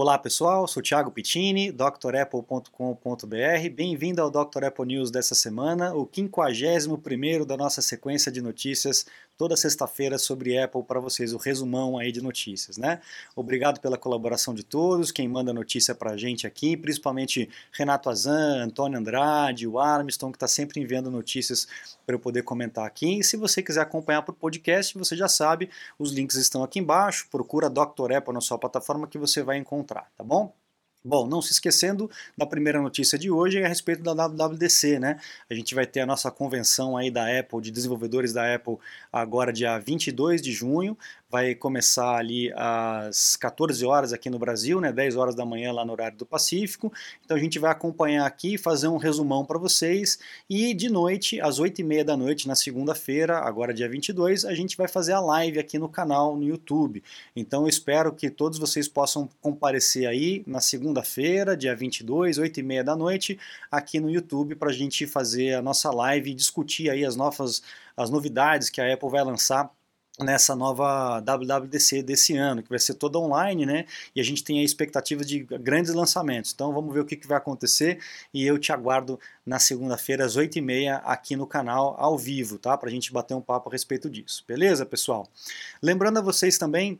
Olá pessoal, sou Thiago Pittini, drapple.com.br. Bem-vindo ao Dr. Apple News dessa semana, o 51º da nossa sequência de notícias toda sexta-feira sobre Apple para vocês, o resumão aí de notícias, né? Obrigado pela colaboração de todos, quem manda notícia para a gente aqui, principalmente Renato Azan, Antônio Andrade, o Armstrong, que está sempre enviando notícias para eu poder comentar aqui. E se você quiser acompanhar por podcast, você já sabe, os links estão aqui embaixo, procura Dr. Apple na sua plataforma que você vai encontrar, tá bom? Bom, não se esquecendo da primeira notícia de hoje é a respeito da WWDC, né? A gente vai ter a nossa convenção aí da Apple, de desenvolvedores da Apple, agora dia 22 de junho vai começar ali às 14 horas aqui no Brasil, né, 10 horas da manhã lá no horário do Pacífico. Então a gente vai acompanhar aqui, fazer um resumão para vocês e de noite, às 8 e meia da noite na segunda-feira, agora dia 22, a gente vai fazer a live aqui no canal no YouTube. Então eu espero que todos vocês possam comparecer aí na segunda-feira, dia 22, 8 e meia da noite, aqui no YouTube para a gente fazer a nossa live e discutir aí as novas as novidades que a Apple vai lançar nessa nova WWDC desse ano, que vai ser toda online, né? E a gente tem a expectativa de grandes lançamentos. Então vamos ver o que, que vai acontecer e eu te aguardo na segunda-feira às 8h30 aqui no canal ao vivo, tá? Para a gente bater um papo a respeito disso. Beleza, pessoal? Lembrando a vocês também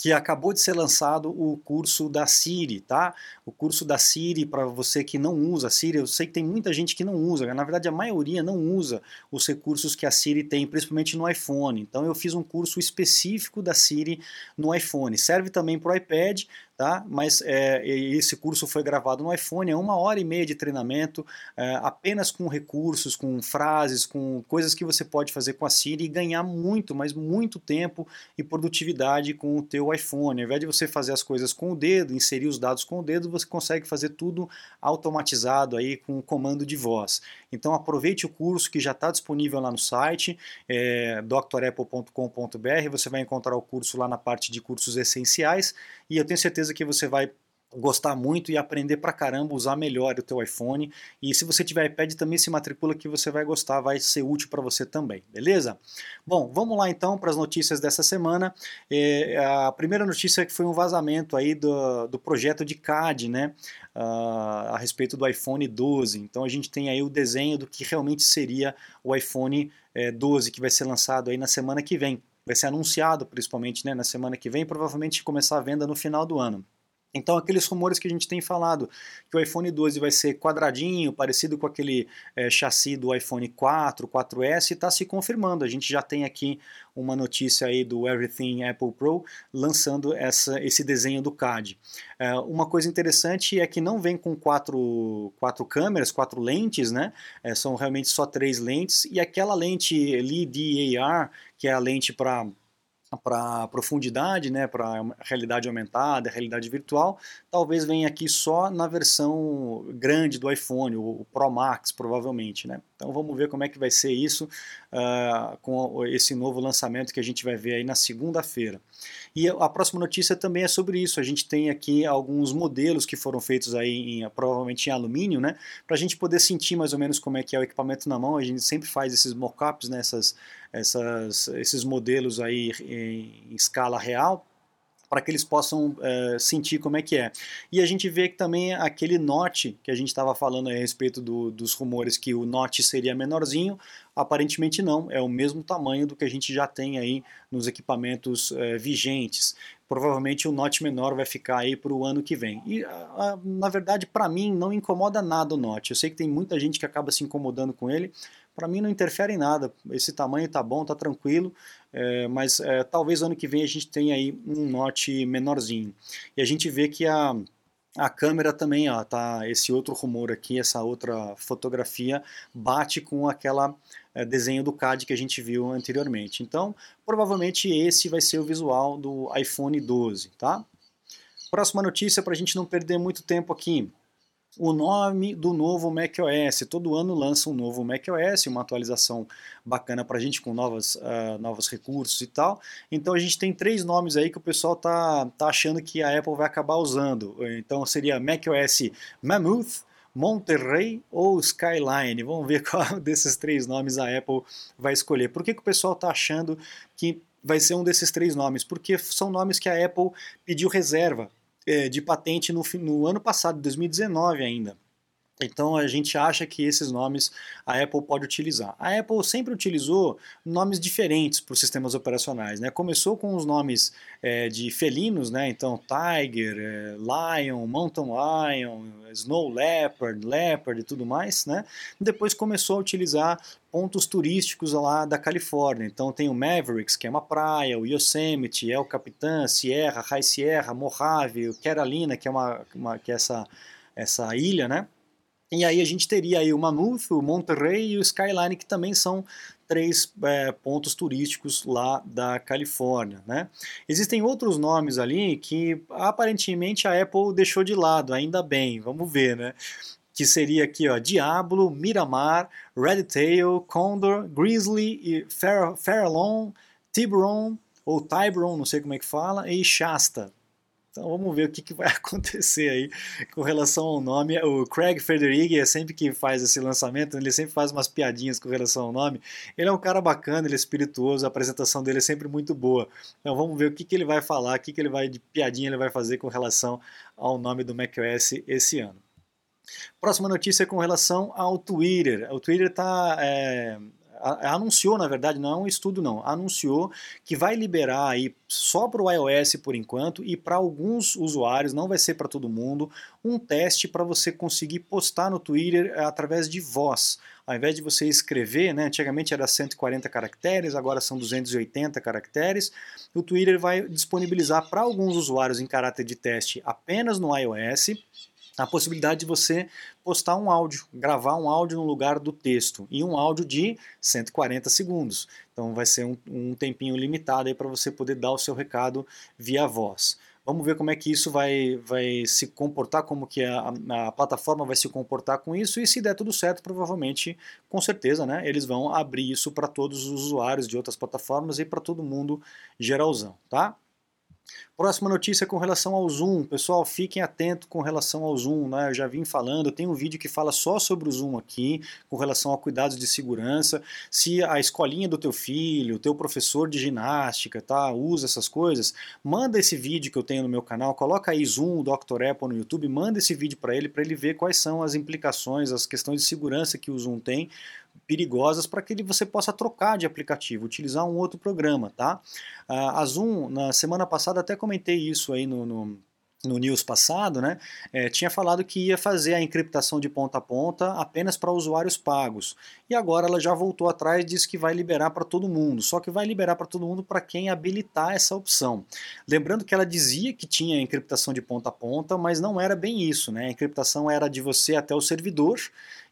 que acabou de ser lançado o curso da Siri, tá? O curso da Siri para você que não usa a Siri, eu sei que tem muita gente que não usa, na verdade a maioria não usa os recursos que a Siri tem, principalmente no iPhone. Então eu fiz um curso específico da Siri no iPhone. Serve também para o iPad, tá? Mas é, esse curso foi gravado no iPhone, é uma hora e meia de treinamento, é, apenas com recursos, com frases, com coisas que você pode fazer com a Siri e ganhar muito, mas muito tempo e produtividade com o teu iPhone. Ao invés de você fazer as coisas com o dedo, inserir os dados com o dedo, você consegue fazer tudo automatizado aí com o comando de voz. Então aproveite o curso que já está disponível lá no site, é, drapple.com.br, você vai encontrar o curso lá na parte de cursos essenciais e eu tenho certeza que você vai gostar muito e aprender pra caramba, usar melhor o teu iPhone. E se você tiver iPad, também se matricula que você vai gostar, vai ser útil para você também, beleza? Bom, vamos lá então para as notícias dessa semana. É, a primeira notícia é que foi um vazamento aí do, do projeto de CAD, né? Uh, a respeito do iPhone 12. Então a gente tem aí o desenho do que realmente seria o iPhone é, 12 que vai ser lançado aí na semana que vem. Vai ser anunciado principalmente né, na semana que vem, provavelmente começar a venda no final do ano. Então, aqueles rumores que a gente tem falado, que o iPhone 12 vai ser quadradinho, parecido com aquele é, chassi do iPhone 4, 4S, está se confirmando. A gente já tem aqui uma notícia aí do Everything Apple Pro lançando essa, esse desenho do CAD. É, uma coisa interessante é que não vem com quatro, quatro câmeras, quatro lentes, né? É, são realmente só três lentes, e aquela lente LiDAR, que é a lente para para profundidade, né, para realidade aumentada, realidade virtual, talvez venha aqui só na versão grande do iPhone, o Pro Max provavelmente, né. Então vamos ver como é que vai ser isso uh, com esse novo lançamento que a gente vai ver aí na segunda-feira. E a próxima notícia também é sobre isso. A gente tem aqui alguns modelos que foram feitos aí em, provavelmente em alumínio, né, para a gente poder sentir mais ou menos como é que é o equipamento na mão. A gente sempre faz esses mockups, né, essas, essas, esses modelos aí em, em escala real para que eles possam é, sentir como é que é. E a gente vê que também aquele note que a gente estava falando a respeito do, dos rumores que o note seria menorzinho, aparentemente não, é o mesmo tamanho do que a gente já tem aí nos equipamentos é, vigentes. Provavelmente o note menor vai ficar aí para o ano que vem. E na verdade, para mim, não incomoda nada o note. Eu sei que tem muita gente que acaba se incomodando com ele, para mim não interfere em nada. Esse tamanho tá bom, tá tranquilo, é, mas é, talvez ano que vem a gente tenha aí um note menorzinho. E a gente vê que a, a câmera também, ó, tá, esse outro rumor aqui, essa outra fotografia, bate com aquela é, desenho do CAD que a gente viu anteriormente. Então, provavelmente esse vai ser o visual do iPhone 12, tá? Próxima notícia para a gente não perder muito tempo aqui o nome do novo macOS. Todo ano lança um novo macOS, uma atualização bacana para a gente com novas, uh, novos recursos e tal. Então a gente tem três nomes aí que o pessoal tá, tá achando que a Apple vai acabar usando. Então seria macOS Mammoth, Monterrey ou Skyline. Vamos ver qual desses três nomes a Apple vai escolher. Por que, que o pessoal está achando que vai ser um desses três nomes? Porque são nomes que a Apple pediu reserva de patente no, no ano passado, 2019 ainda. Então a gente acha que esses nomes a Apple pode utilizar. A Apple sempre utilizou nomes diferentes para os sistemas operacionais. Né? Começou com os nomes é, de felinos, né? então Tiger, é, Lion, Mountain Lion, Snow Leopard, Leopard e tudo mais. Né? Depois começou a utilizar pontos turísticos lá da Califórnia. Então tem o Mavericks, que é uma praia, o Yosemite, El Capitan, Sierra, High Sierra, Mojave, Carolina, que é, uma, uma que é essa, essa ilha, né? E aí a gente teria aí o Mammoth, o Monterrey e o Skyline, que também são três é, pontos turísticos lá da Califórnia. Né? Existem outros nomes ali que aparentemente a Apple deixou de lado, ainda bem, vamos ver, né? Que seria aqui, ó, Diablo, Miramar, Red Tail, Condor, Grizzly, e Farallon, Tiburon, ou Tiburon, não sei como é que fala, e Shasta. Então vamos ver o que, que, vai acontecer aí com relação ao nome. O Craig Federighi é sempre que faz esse lançamento, ele sempre faz umas piadinhas com relação ao nome. Ele é um cara bacana, ele é espirituoso, a apresentação dele é sempre muito boa. Então vamos ver o que, que ele vai falar, o que, que ele vai de piadinha ele vai fazer com relação ao nome do macOS esse ano. Próxima notícia é com relação ao Twitter. O Twitter está é, anunciou, na verdade, não é um estudo não, anunciou que vai liberar aí só para o iOS por enquanto e para alguns usuários, não vai ser para todo mundo, um teste para você conseguir postar no Twitter eh, através de voz. Ao invés de você escrever, né, antigamente era 140 caracteres, agora são 280 caracteres, o Twitter vai disponibilizar para alguns usuários em caráter de teste apenas no iOS a possibilidade de você postar um áudio, gravar um áudio no lugar do texto, e um áudio de 140 segundos. Então vai ser um, um tempinho limitado para você poder dar o seu recado via voz. Vamos ver como é que isso vai, vai se comportar, como que a, a, plataforma vai se comportar com isso, e se der tudo certo, provavelmente, com certeza, né, eles vão abrir isso para todos os usuários de outras plataformas e para todo mundo geralzão, tá? Próxima notícia com relação ao Zoom. Pessoal, fiquem atentos com relação ao Zoom. Né? Eu já vim falando, tem um vídeo que fala só sobre o Zoom aqui, com relação a cuidados de segurança. Se a escolinha do teu filho, o teu professor de ginástica, tá, usa essas coisas, manda esse vídeo que eu tenho no meu canal, coloca aí Zoom, Dr. Apple no YouTube, manda esse vídeo para ele, para ele ver quais são as implicações, as questões de segurança que o Zoom tem perigosas para que você possa trocar de aplicativo, utilizar um outro programa, tá? A Zoom, na semana passada, até comentei isso aí no, no no news passado, né, é, tinha falado que ia fazer a encriptação de ponta a ponta apenas para usuários pagos. E agora ela já voltou atrás e disse que vai liberar para todo mundo, só que vai liberar para todo mundo para quem habilitar essa opção. Lembrando que ela dizia que tinha encriptação de ponta a ponta, mas não era bem isso, né? A encriptação era de você até o servidor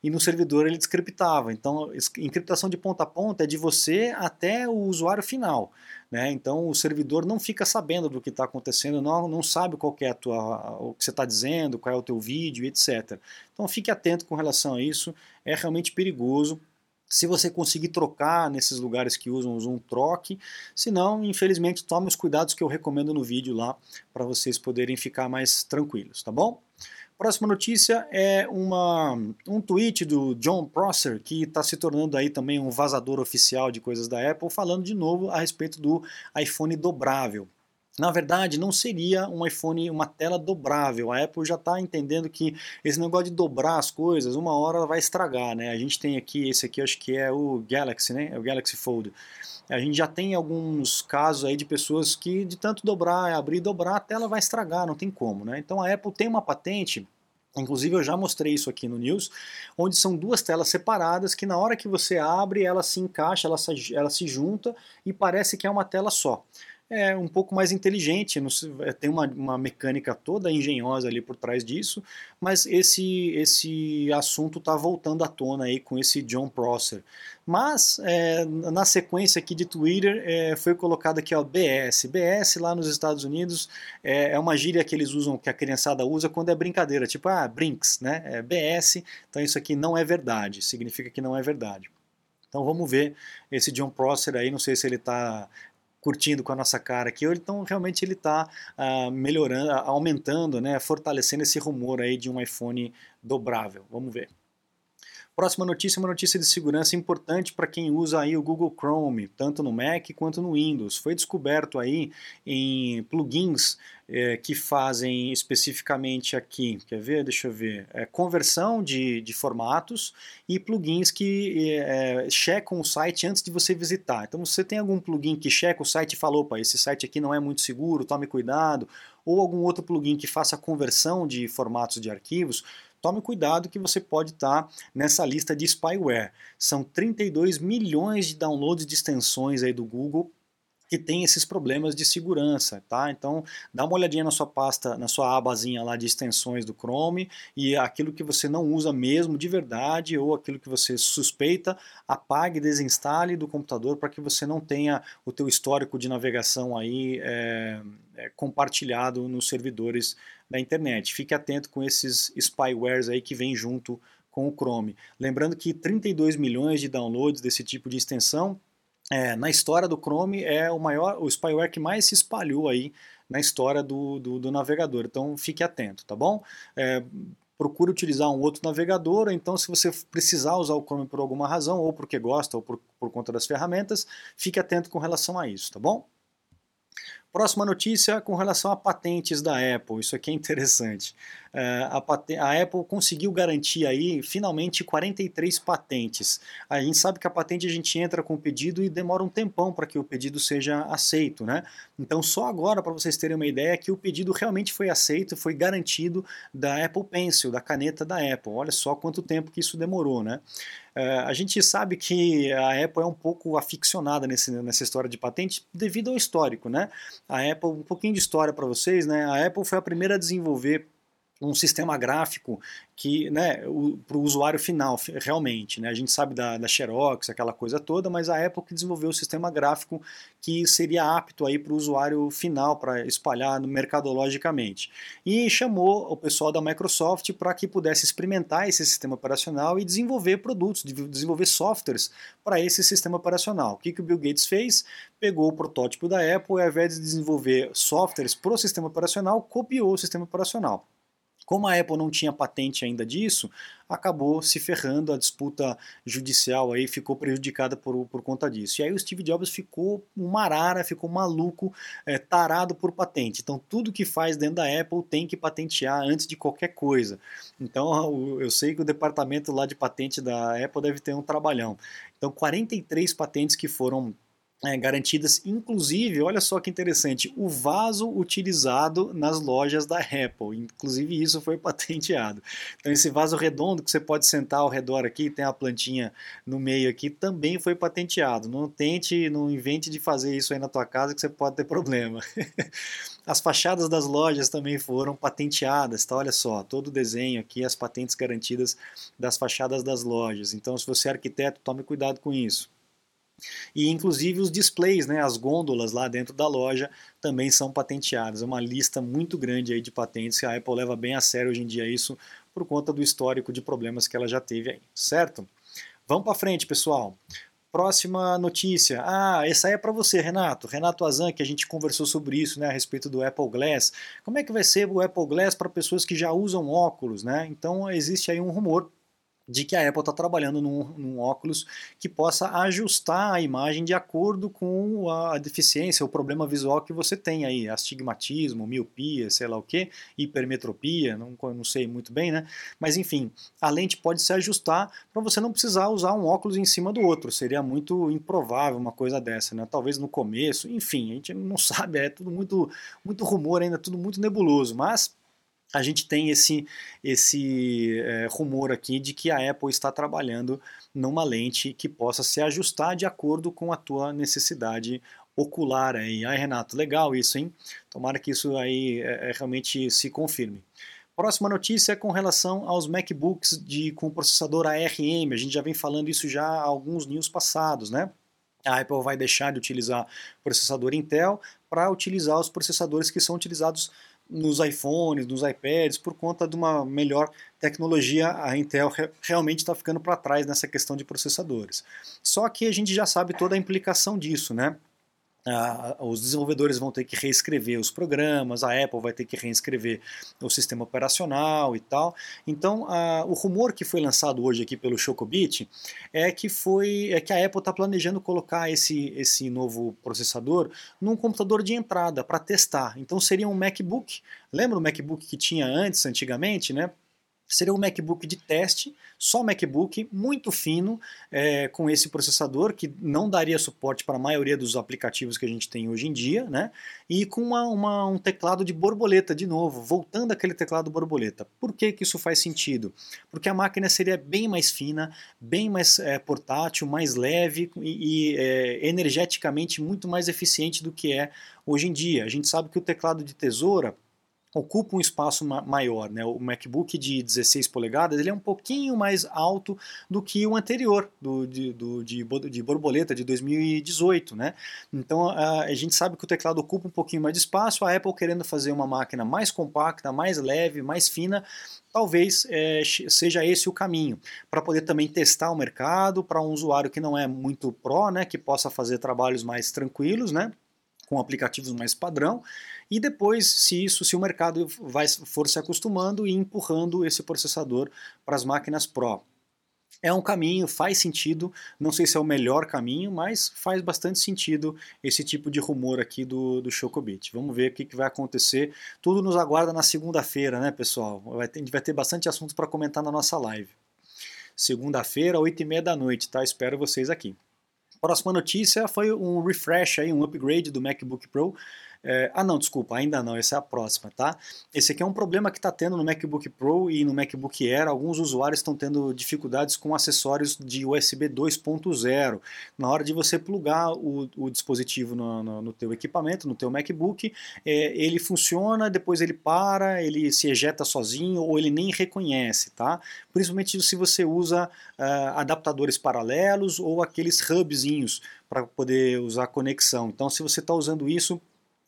e no servidor ele descriptava. Então, encriptação de ponta a ponta é de você até o usuário final. Né? Então o servidor não fica sabendo do que está acontecendo, não, não sabe qual é a tua, o que você está dizendo, qual é o teu vídeo, etc. Então fique atento com relação a isso, é realmente perigoso. Se você conseguir trocar nesses lugares que usam o Zoom, troque. Se não, infelizmente, tome os cuidados que eu recomendo no vídeo lá para vocês poderem ficar mais tranquilos, tá bom? Próxima notícia é uma, um tweet do John Prosser, que está se tornando aí também um vazador oficial de coisas da Apple, falando de novo a respeito do iPhone dobrável. Na verdade, não seria um iPhone, uma tela dobrável. A Apple já está entendendo que esse negócio de dobrar as coisas, uma hora vai estragar, né? A gente tem aqui, esse aqui acho que é o Galaxy, né? É o Galaxy Fold. A gente já tem alguns casos aí de pessoas que de tanto dobrar, abrir e dobrar, a tela vai estragar, não tem como, né? Então a Apple tem uma patente Inclusive eu já mostrei isso aqui no News, onde são duas telas separadas que na hora que você abre ela se encaixa, ela se, ela se junta e parece que é uma tela só é um pouco mais inteligente, é, tem uma, uma mecânica toda engenhosa ali por trás disso, mas esse, esse assunto está voltando à tona aí com esse John Prosser. Mas é, na sequência aqui de Twitter é, foi colocado aqui ó, BS. BS lá nos Estados Unidos é, é, uma gíria que eles usam, que a criançada usa quando é brincadeira, tipo ah, brinks, né? É BS, então isso aqui não é verdade, significa que não é verdade. Então vamos ver esse John Prosser aí, não sei se ele está curtindo com a nossa cara aqui, então realmente ele está uh, melhorando, aumentando, né, fortalecendo esse rumor aí de um iPhone dobrável. Vamos ver. Próxima notícia é uma notícia de segurança importante para quem usa aí o Google Chrome, tanto no Mac quanto no Windows. Foi descoberto aí em plugins é, que fazem especificamente aqui, quer ver? Deixa eu ver, é, conversão de, de formatos e plugins que é, checam o site antes de você visitar. Então, você tem algum plugin que checa o site e fala, opa, esse site aqui não é muito seguro, tome cuidado, ou algum outro plugin que faça conversão de formatos de arquivos, tome cuidado que você pode estar tá nessa lista de spyware. São 32 milhões de downloads de extensões aí do Google que tem esses problemas de segurança, tá? Então, dá uma olhadinha na sua pasta, na sua abazinha lá de extensões do Chrome e aquilo que você não usa mesmo de verdade ou aquilo que você suspeita, apague e desinstale do computador para que você não tenha o teu histórico de navegação aí é, é, compartilhado nos servidores da internet. Fique atento com esses spywares aí que vem junto com o Chrome. Lembrando que 32 milhões de downloads desse tipo de extensão é, na história do Chrome é o maior, o spyware que mais se espalhou aí na história do, do, do navegador. Então fique atento, tá bom? É, procure utilizar um outro navegador, então se você precisar usar o Chrome por alguma razão, ou porque gosta, ou por, por conta das ferramentas, fique atento com relação a isso, tá bom? Próxima notícia com relação a patentes da Apple, isso aqui é interessante. É, a, a, Apple conseguiu garantir aí, finalmente, 43 patentes. A gente sabe que a patente a gente entra com o pedido e demora um tempão para que o pedido seja aceito, né? Então só agora, para vocês terem uma ideia, que o pedido realmente foi aceito, foi garantido da Apple Pencil, da caneta da Apple. Olha só quanto tempo que isso demorou, né? É, a gente sabe que a Apple é um pouco aficionada nesse, nessa história de patente devido ao histórico, né? A Apple, um pouquinho de história para vocês, né? A Apple foi a primeira a desenvolver um sistema gráfico que, né, para o usuário final, realmente. Né? A gente sabe da, da Xerox, aquela coisa toda, mas a Apple que desenvolveu o sistema gráfico que seria apto para o usuário final, para espalhar mercadologicamente. E chamou o pessoal da Microsoft para que pudesse experimentar esse sistema operacional e desenvolver produtos, desenvolver softwares para esse sistema operacional. O que, que o Bill Gates fez? Pegou o protótipo da Apple e, ao invés de desenvolver softwares para o sistema operacional, copiou o sistema operacional. Como a Apple não tinha patente ainda disso, acabou se ferrando, a disputa judicial aí ficou prejudicada por, por conta disso. E aí o Steve Jobs ficou uma arara, ficou maluco, é, tarado por patente. Então tudo que faz dentro da Apple tem que patentear antes de qualquer coisa. Então eu sei que o departamento lá de patente da Apple deve ter um trabalhão. Então 43 patentes que foram é, garantidas, inclusive, olha só que interessante, o vaso utilizado nas lojas da Apple, inclusive isso foi patenteado. Então esse vaso redondo que você pode sentar ao redor aqui, tem a plantinha no meio aqui, também foi patenteado. Não tente, não invente de fazer isso aí na tua casa que você pode ter problema. As fachadas das lojas também foram patenteadas, tá? Olha só, todo o desenho aqui, as patentes garantidas das fachadas das lojas. Então, se você é arquiteto, tome cuidado com isso. E inclusive os displays, né, as gôndolas lá dentro da loja também são patenteadas. É uma lista muito grande aí de patentes que a Apple leva bem a sério hoje em dia isso por conta do histórico de problemas que ela já teve aí, certo? Vamos para frente, pessoal. Próxima notícia. Ah, essa aí é para você, Renato. Renato Azan, que a gente conversou sobre isso, né, a respeito do Apple Glass. Como é que vai ser o Apple Glass para pessoas que já usam óculos, né? Então existe aí um rumor de que a Apple está trabalhando num, num, óculos que possa ajustar a imagem de acordo com a deficiência, o problema visual que você tem aí, astigmatismo, miopia, sei lá o que, hipermetropia, não, não sei muito bem, né? Mas enfim, a lente pode se ajustar para você não precisar usar um óculos em cima do outro, seria muito improvável uma coisa dessa, né? Talvez no começo, enfim, a gente não sabe, é tudo muito, muito rumor ainda, tudo muito nebuloso, mas a gente tem esse, esse é, rumor aqui de que a Apple está trabalhando numa lente que possa se ajustar de acordo com a tua necessidade ocular aí. Ai, Renato, legal isso, hein? Tomara que isso aí é, realmente se confirme. Próxima notícia é com relação aos MacBooks de, com processador ARM. A gente já vem falando isso já há alguns news passados, né? A Apple vai deixar de utilizar processador Intel para utilizar os processadores que são utilizados nos iPhones, nos iPads, por conta de uma melhor tecnologia, a Intel realmente está ficando para trás nessa questão de processadores. Só que a gente já sabe toda a implicação disso, né? Os desenvolvedores vão ter que reescrever os programas, a Apple vai ter que reescrever o sistema operacional e tal. Então, o rumor que foi lançado hoje aqui pelo Chocobit é que foi é que a Apple está planejando colocar esse, esse novo processador num computador de entrada para testar. Então, seria um MacBook. Lembra o MacBook que tinha antes, antigamente, né? Seria um MacBook de teste, só MacBook, muito fino, é, com esse processador que não daria suporte para a maioria dos aplicativos que a gente tem hoje em dia, né? E com uma, uma, um teclado de borboleta de novo, voltando aquele teclado borboleta. Por que, que isso faz sentido? Porque a máquina seria bem mais fina, bem mais é, portátil, mais leve e, e é, energeticamente muito mais eficiente do que é hoje em dia. A gente sabe que o teclado de tesoura ocupa um espaço ma maior. Né? O MacBook de 16 polegadas ele é um pouquinho mais alto do que o anterior, do, de, do, de, de borboleta de 2018. Né? Então a, a, gente sabe que o teclado ocupa um pouquinho mais de espaço, a Apple querendo fazer uma máquina mais compacta, mais leve, mais fina, talvez é, seja esse o caminho, para poder também testar o mercado, para um usuário que não é muito pró, né, que possa fazer trabalhos mais tranquilos, né, com aplicativos mais padrão, e depois, se isso, se o mercado vai, for se acostumando e empurrando esse processador para as máquinas Pro. É um caminho, faz sentido, não sei se é o melhor caminho, mas faz bastante sentido esse tipo de rumor aqui do, do Chocobit. Vamos ver o que, que vai acontecer. Tudo nos aguarda na segunda-feira, né, pessoal? Vai ter, a gente vai ter bastante assuntos para comentar na nossa live. Segunda-feira, 8h30 da noite, tá? Espero vocês aqui. Próxima notícia foi um refresh, aí, um upgrade do MacBook Pro é, ah, não, desculpa, ainda não, essa é a próxima, tá? Esse aqui é um problema que está tendo no MacBook Pro e no MacBook Air. Alguns usuários estão tendo dificuldades com acessórios de USB 2.0. Na hora de você plugar o, o dispositivo no, no, no, teu equipamento, no teu MacBook, é, ele funciona, depois ele para, ele se ejeta sozinho ou ele nem reconhece, tá? Principalmente se você usa uh, adaptadores paralelos ou aqueles hubzinhos para poder usar conexão. Então, se você está usando isso,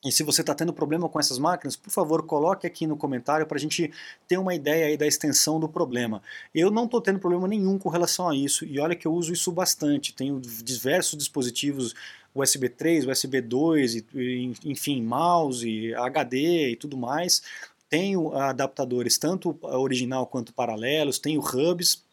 e se você está tendo problema com essas máquinas, por favor, coloque aqui no comentário para a gente ter uma ideia aí da extensão do problema. Eu não estou tendo problema nenhum com relação a isso, e olha que eu uso isso bastante. Tenho diversos dispositivos USB 3, USB 2, enfim, mouse, HD e tudo mais. Tenho adaptadores tanto original quanto paralelos, tenho hubs.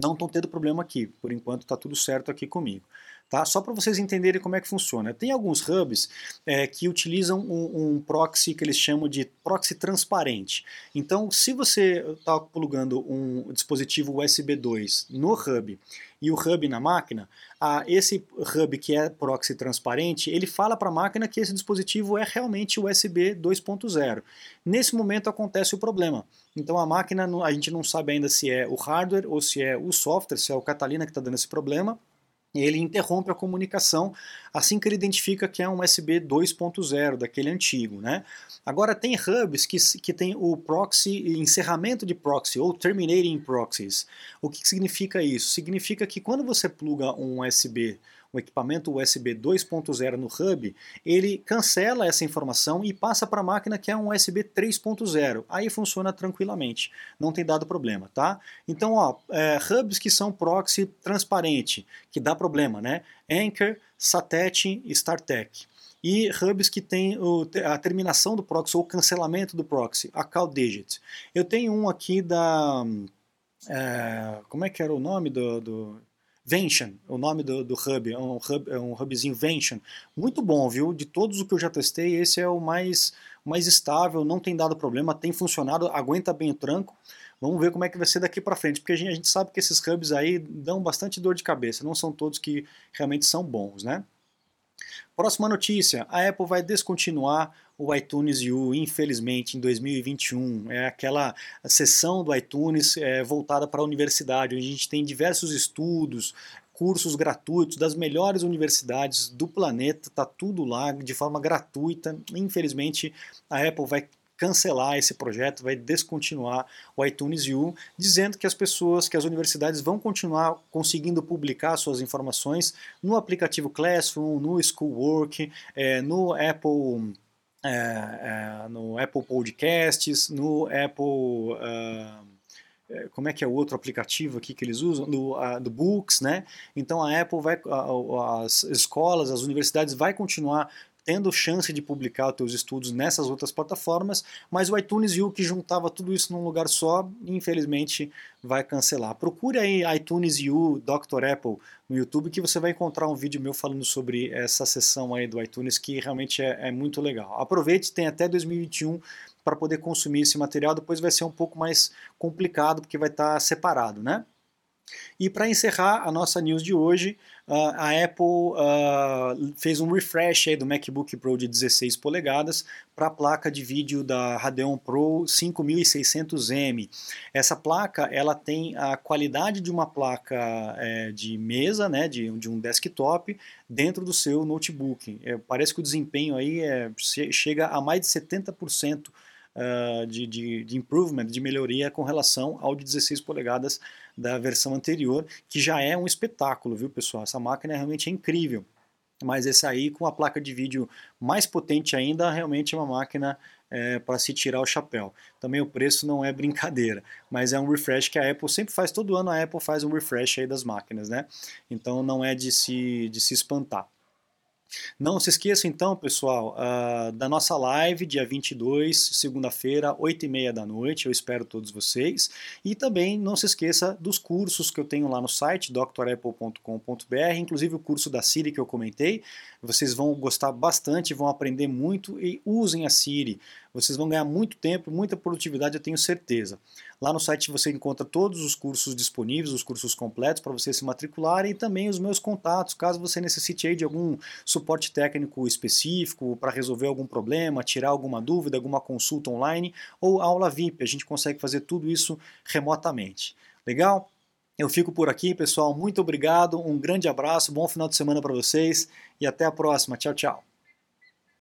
Não estou tendo problema aqui, por enquanto está tudo certo aqui comigo. Tá? Só para vocês entenderem como é que funciona. Tem alguns hubs é, que utilizam um, um, proxy que eles chamam de proxy transparente. Então, se você está plugando um dispositivo USB 2 no hub e o hub na máquina, a, esse hub que é proxy transparente, ele fala para a máquina que esse dispositivo é realmente USB 2.0. Nesse momento acontece o problema. Então a máquina, a gente não sabe ainda se é o hardware ou se é o software, se é o Catalina que está dando esse problema, ele interrompe a comunicação assim que ele identifica que é um USB 2.0, daquele antigo. Né? Agora tem hubs que, que tem o proxy, encerramento de proxy, ou terminating proxies. O que significa isso? Significa que quando você pluga um USB o equipamento USB 2.0 no hub, ele cancela essa informação e passa para a máquina que é um USB 3.0. Aí funciona tranquilamente, não tem dado problema, tá? Então, ó, é, hubs que são proxy transparente, que dá problema, né? Anchor, SATET e StarTech e hubs que tem a terminação do proxy ou cancelamento do proxy, a CalDigit. Eu tenho um aqui da. É, como é que era o nome do, do Vention, o nome do, do hub, é um, hub, é um hubzinho Vention. Muito bom, viu? De todos os que eu já testei, esse é o mais, mais estável, não tem dado problema, tem funcionado, aguenta bem o tranco. Vamos ver como é que vai ser daqui para frente, porque a gente, a gente sabe que esses hubs aí dão bastante dor de cabeça, não são todos que realmente são bons, né? Próxima notícia: a Apple vai descontinuar o iTunes U, infelizmente, em 2021. É aquela sessão do iTunes é, voltada para a universidade, onde a gente tem diversos estudos, cursos gratuitos das melhores universidades do planeta, tá tudo lá de forma gratuita. Infelizmente, a Apple vai cancelar esse projeto, vai descontinuar o iTunes U, dizendo que as pessoas, que as universidades vão continuar conseguindo publicar suas informações no aplicativo Classroom, no Schoolwork, é, no Apple. É, é, no Apple Podcasts, no Apple é, como é que é o outro aplicativo aqui que eles usam, do, do Books, né? Então a Apple vai, as escolas, as universidades vai continuar tendo chance de publicar os teus estudos nessas outras plataformas, mas o iTunes U que juntava tudo isso num lugar só, infelizmente vai cancelar. Procure aí iTunes U Dr. Apple no YouTube que você vai encontrar um vídeo meu falando sobre essa sessão aí do iTunes que realmente é, é muito legal. Aproveite, tem até 2021 para poder consumir esse material, depois vai ser um pouco mais complicado porque vai estar separado, né? E para encerrar a nossa news de hoje, uh, a Apple uh, fez um refresh do MacBook Pro de 16 polegadas para a placa de vídeo da Radeon Pro 5600M. Essa placa ela tem a qualidade de uma placa é, de mesa, né, de, de, um desktop, dentro do seu notebook. É, parece que o desempenho aí é, chega a mais de 70% uh, de, de, de improvement, de melhoria com relação ao de 16 polegadas da versão anterior, que já é um espetáculo, viu pessoal? Essa máquina realmente é incrível. Mas esse aí, com a placa de vídeo mais potente ainda, realmente é uma máquina é, para se tirar o chapéu. Também o preço não é brincadeira, mas é um refresh que a Apple sempre faz, todo ano a Apple faz um refresh aí das máquinas, né? Então não é de se, de se espantar. Não se esqueça então, pessoal, uh, da nossa live, dia 22, segunda-feira, 8h30 da noite. Eu espero todos vocês. E também não se esqueça dos cursos que eu tenho lá no site, drapple.com.br, inclusive o curso da Siri que eu comentei. Vocês vão gostar bastante, vão aprender muito e usem a Siri. Vocês vão ganhar muito tempo, muita produtividade, eu tenho certeza. Lá no site você encontra todos os cursos disponíveis, os cursos completos para você se matricular e também os meus contatos, caso você necessite de algum suporte técnico específico para resolver algum problema, tirar alguma dúvida, alguma consulta online ou aula VIP. A gente consegue fazer tudo isso remotamente. Legal? Eu fico por aqui, pessoal. Muito obrigado, um grande abraço, bom final de semana para vocês e até a próxima. Tchau, tchau.